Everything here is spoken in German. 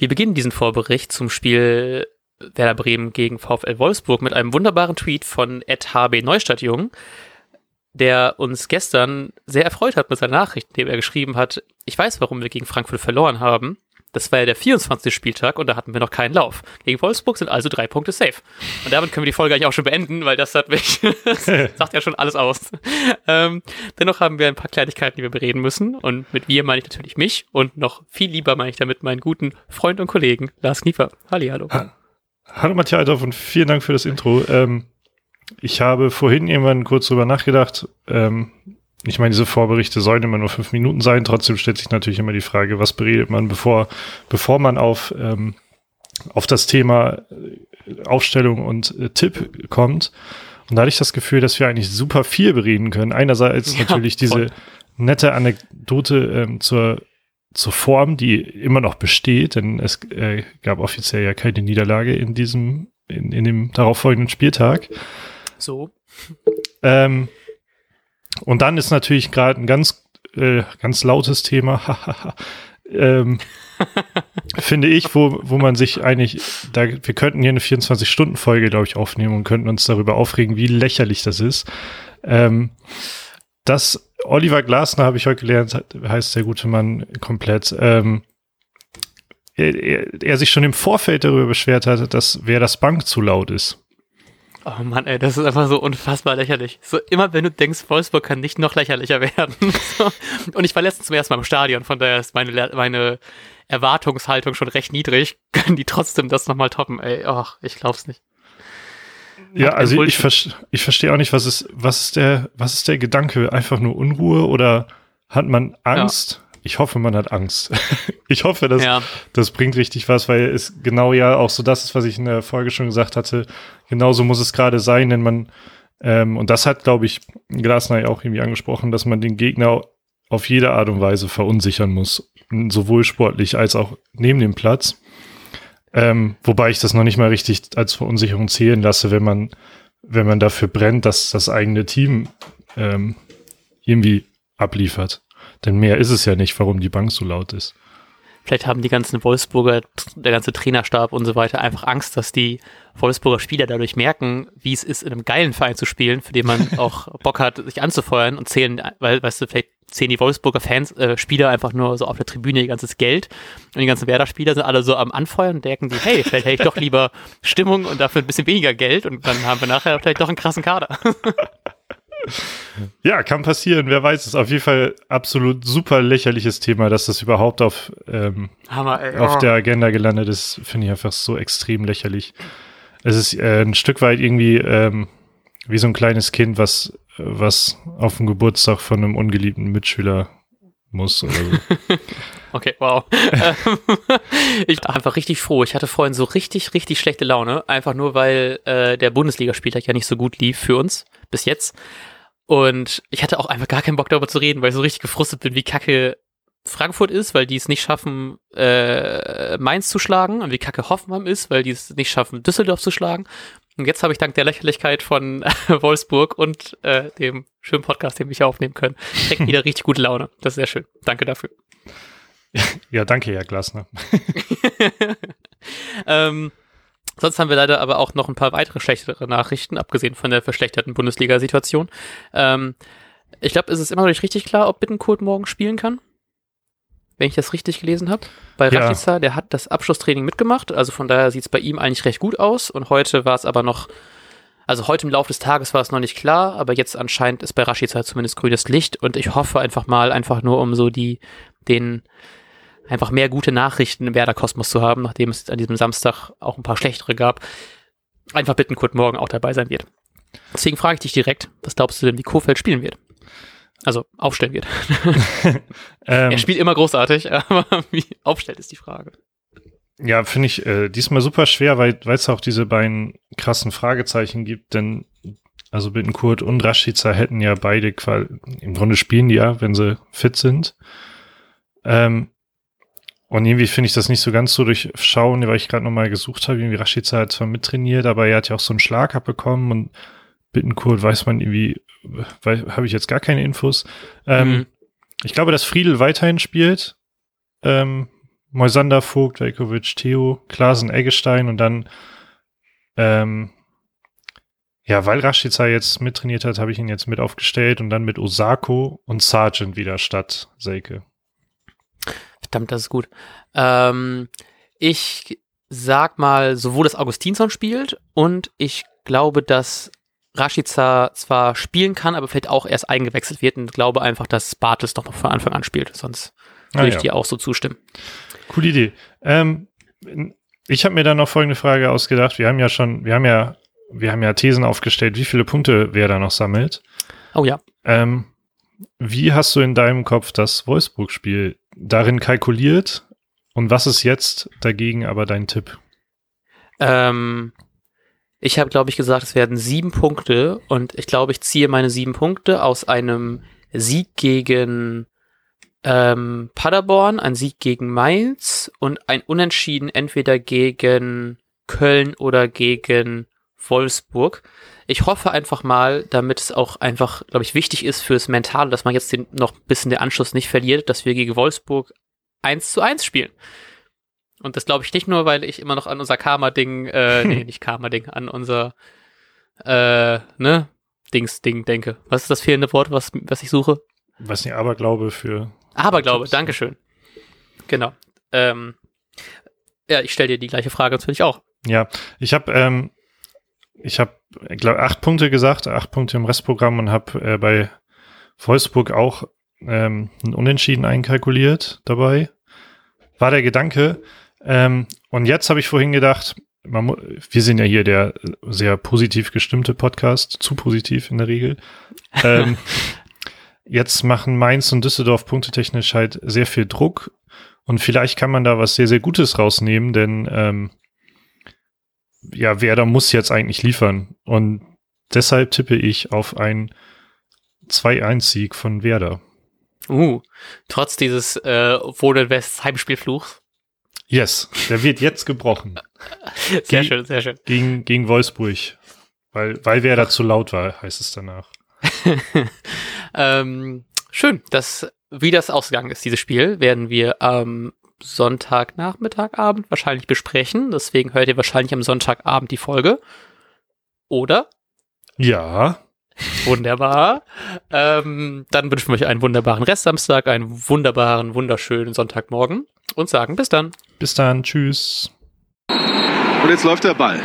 Wir beginnen diesen Vorbericht zum Spiel Werder Bremen gegen VfL Wolfsburg mit einem wunderbaren Tweet von HB Neustadtjung, der uns gestern sehr erfreut hat mit seiner Nachricht, in dem er geschrieben hat, ich weiß, warum wir gegen Frankfurt verloren haben. Das war ja der 24. Spieltag und da hatten wir noch keinen Lauf. Gegen Wolfsburg sind also drei Punkte safe. Und damit können wir die Folge eigentlich auch schon beenden, weil das hat mich, das sagt ja schon alles aus. Ähm, dennoch haben wir ein paar Kleinigkeiten, die wir bereden müssen. Und mit wir meine ich natürlich mich und noch viel lieber meine ich damit meinen guten Freund und Kollegen Lars Kniefer. Halli, hallo. Ha hallo Matthias Althoff und vielen Dank für das Intro. Ähm, ich habe vorhin irgendwann kurz drüber nachgedacht. Ähm, ich meine, diese Vorberichte sollen immer nur fünf Minuten sein. Trotzdem stellt sich natürlich immer die Frage, was beredet man, bevor, bevor man auf, ähm, auf das Thema äh, Aufstellung und äh, Tipp kommt. Und da hatte ich das Gefühl, dass wir eigentlich super viel bereden können. Einerseits ja, natürlich diese voll. nette Anekdote ähm, zur, zur Form, die immer noch besteht, denn es äh, gab offiziell ja keine Niederlage in diesem, in, in dem darauffolgenden Spieltag. So. Ähm, und dann ist natürlich gerade ein ganz, äh, ganz lautes Thema, ähm, finde ich, wo, wo man sich eigentlich, da, wir könnten hier eine 24-Stunden-Folge, glaube ich, aufnehmen und könnten uns darüber aufregen, wie lächerlich das ist. Ähm, das Oliver Glasner, habe ich heute gelernt, heißt der gute Mann komplett, ähm, er, er, er sich schon im Vorfeld darüber beschwert hat, dass wer das Bank zu laut ist. Oh Mann, ey, das ist einfach so unfassbar lächerlich. So immer, wenn du denkst, Wolfsburg kann nicht noch lächerlicher werden. so. Und ich war letztens zum ersten Mal im Stadion, von daher ist meine, meine Erwartungshaltung schon recht niedrig. Können die trotzdem das nochmal toppen? Ey, ach, ich glaub's nicht. Ja, also ich, ich, ich verstehe auch nicht, was ist, was ist der, was ist der Gedanke? Einfach nur Unruhe oder hat man Angst? Ja. Ich hoffe, man hat Angst. ich hoffe, dass ja. das bringt richtig was, weil es genau ja auch so das ist, was ich in der Folge schon gesagt hatte. Genauso muss es gerade sein, denn man, ähm, und das hat, glaube ich, Glasner ja auch irgendwie angesprochen, dass man den Gegner auf jede Art und Weise verunsichern muss. Sowohl sportlich als auch neben dem Platz. Ähm, wobei ich das noch nicht mal richtig als Verunsicherung zählen lasse, wenn man, wenn man dafür brennt, dass das eigene Team ähm, irgendwie abliefert. Denn mehr ist es ja nicht, warum die Bank so laut ist. Vielleicht haben die ganzen Wolfsburger, der ganze Trainerstab und so weiter einfach Angst, dass die Wolfsburger Spieler dadurch merken, wie es ist, in einem geilen Verein zu spielen, für den man auch Bock hat, sich anzufeuern und zählen, weil, weißt du, vielleicht zählen die Wolfsburger Fans, äh, Spieler einfach nur so auf der Tribüne ihr ganzes Geld und die ganzen Werder-Spieler sind alle so am Anfeuern und denken die, hey, vielleicht hätte ich doch lieber Stimmung und dafür ein bisschen weniger Geld und dann haben wir nachher vielleicht doch einen krassen Kader. Ja, kann passieren, wer weiß es. Auf jeden Fall absolut super lächerliches Thema, dass das überhaupt auf, ähm, Hammer, ey, auf oh. der Agenda gelandet ist, finde ich einfach so extrem lächerlich. Es ist äh, ein Stück weit irgendwie ähm, wie so ein kleines Kind, was, was auf dem Geburtstag von einem ungeliebten Mitschüler muss oder so. okay, wow. ich war einfach richtig froh. Ich hatte vorhin so richtig, richtig schlechte Laune, einfach nur weil äh, der Bundesligaspieltag ja nicht so gut lief für uns bis jetzt. Und ich hatte auch einfach gar keinen Bock darüber zu reden, weil ich so richtig gefrustet bin, wie kacke Frankfurt ist, weil die es nicht schaffen, äh, Mainz zu schlagen und wie kacke Hoffenheim ist, weil die es nicht schaffen, Düsseldorf zu schlagen. Und jetzt habe ich dank der Lächerlichkeit von Wolfsburg und äh, dem schönen Podcast, den wir hier aufnehmen können, direkt wieder richtig gute Laune. Das ist sehr schön. Danke dafür. Ja, danke, Herr Glasner. ähm, Sonst haben wir leider aber auch noch ein paar weitere schlechtere Nachrichten, abgesehen von der verschlechterten Bundesliga-Situation. Ähm, ich glaube, es ist immer noch nicht richtig klar, ob Bittenkurt morgen spielen kann. Wenn ich das richtig gelesen habe. Bei ja. Rashica, der hat das Abschlusstraining mitgemacht, also von daher sieht es bei ihm eigentlich recht gut aus. Und heute war es aber noch, also heute im Laufe des Tages war es noch nicht klar, aber jetzt anscheinend ist bei Rashica zumindest grünes Licht und ich hoffe einfach mal, einfach nur um so die, den, einfach mehr gute Nachrichten im Werder-Kosmos zu haben, nachdem es an diesem Samstag auch ein paar schlechtere gab. Einfach bitten, Kurt morgen auch dabei sein wird. Deswegen frage ich dich direkt, was glaubst du denn, wie Kofeld spielen wird? Also aufstellen wird. ähm, er spielt immer großartig, aber wie aufstellt ist die Frage. Ja, finde ich äh, diesmal super schwer, weil es auch diese beiden krassen Fragezeichen gibt, denn also Bittenkurt und Rashica hätten ja beide im Grunde spielen die ja, wenn sie fit sind. Ähm, und irgendwie finde ich das nicht so ganz so durchschauen, weil ich gerade nochmal gesucht habe. Irgendwie Rashica hat zwar mittrainiert, aber er hat ja auch so einen Schlag abbekommen und Bittenkurt weiß man irgendwie, habe ich jetzt gar keine Infos. Ähm, mhm. Ich glaube, dass Friedel weiterhin spielt. Ähm, Moisander, Vogt, Velkovic, Theo, Klasen, Eggestein und dann, ähm, ja, weil Rashica jetzt mittrainiert hat, habe ich ihn jetzt mit aufgestellt und dann mit Osako und Sargent wieder statt Selke. Verdammt, das ist gut. Ähm, ich sag mal, sowohl dass Augustinsson spielt und ich glaube, dass Rashica zwar spielen kann, aber vielleicht auch erst eingewechselt wird und glaube einfach, dass Bartels doch noch von Anfang an spielt. Sonst würde ah, ich ja. dir auch so zustimmen. Coole Idee. Ähm, ich habe mir dann noch folgende Frage ausgedacht. Wir haben ja schon, wir haben ja, wir haben ja Thesen aufgestellt, wie viele Punkte wer da noch sammelt. Oh ja. Ähm, wie hast du in deinem Kopf das Wolfsburg-Spiel darin kalkuliert? Und was ist jetzt dagegen aber dein Tipp? Ähm, ich habe, glaube ich, gesagt, es werden sieben Punkte und ich glaube, ich ziehe meine sieben Punkte aus einem Sieg gegen ähm, Paderborn, ein Sieg gegen Mainz und ein Unentschieden entweder gegen Köln oder gegen Wolfsburg. Ich hoffe einfach mal, damit es auch einfach, glaube ich, wichtig ist fürs Mentale, dass man jetzt den, noch ein bisschen den Anschluss nicht verliert, dass wir gegen Wolfsburg 1 zu 1 spielen. Und das glaube ich nicht nur, weil ich immer noch an unser Karma-Ding, äh, nee, nicht Karma-Ding, an unser, äh, ne, Dings-Ding denke. Was ist das fehlende Wort, was, was ich suche? Was nicht, Aberglaube für. Aberglaube, Dankeschön. Genau. Ähm, ja, ich stelle dir die gleiche Frage natürlich auch. Ja, ich habe, ähm, ich habe, glaube acht Punkte gesagt, acht Punkte im Restprogramm und habe äh, bei Wolfsburg auch ähm, ein Unentschieden einkalkuliert dabei. War der Gedanke. Ähm, und jetzt habe ich vorhin gedacht, man, wir sind ja hier der sehr positiv gestimmte Podcast, zu positiv in der Regel. Ähm, jetzt machen Mainz und Düsseldorf punktetechnisch halt sehr viel Druck und vielleicht kann man da was sehr, sehr Gutes rausnehmen, denn ähm, ja, Werder muss jetzt eigentlich liefern und deshalb tippe ich auf einen 2-1-Sieg von Werder. Uh, trotz dieses äh, Wohnen West Heimspielfluchs. Yes, der wird jetzt gebrochen. sehr Ge schön, sehr schön. Gegen, gegen Wolfsburg. Weil, weil wer da zu laut war, heißt es danach. ähm, schön, dass, wie das ausgegangen ist, dieses Spiel, werden wir am Sonntagnachmittag, Abend wahrscheinlich besprechen. Deswegen hört ihr wahrscheinlich am Sonntagabend die Folge. Oder? Ja. Wunderbar. Ähm, dann wünschen wir euch einen wunderbaren Restsamstag, einen wunderbaren, wunderschönen Sonntagmorgen und sagen bis dann. Bis dann. Tschüss. Und jetzt läuft der Ball.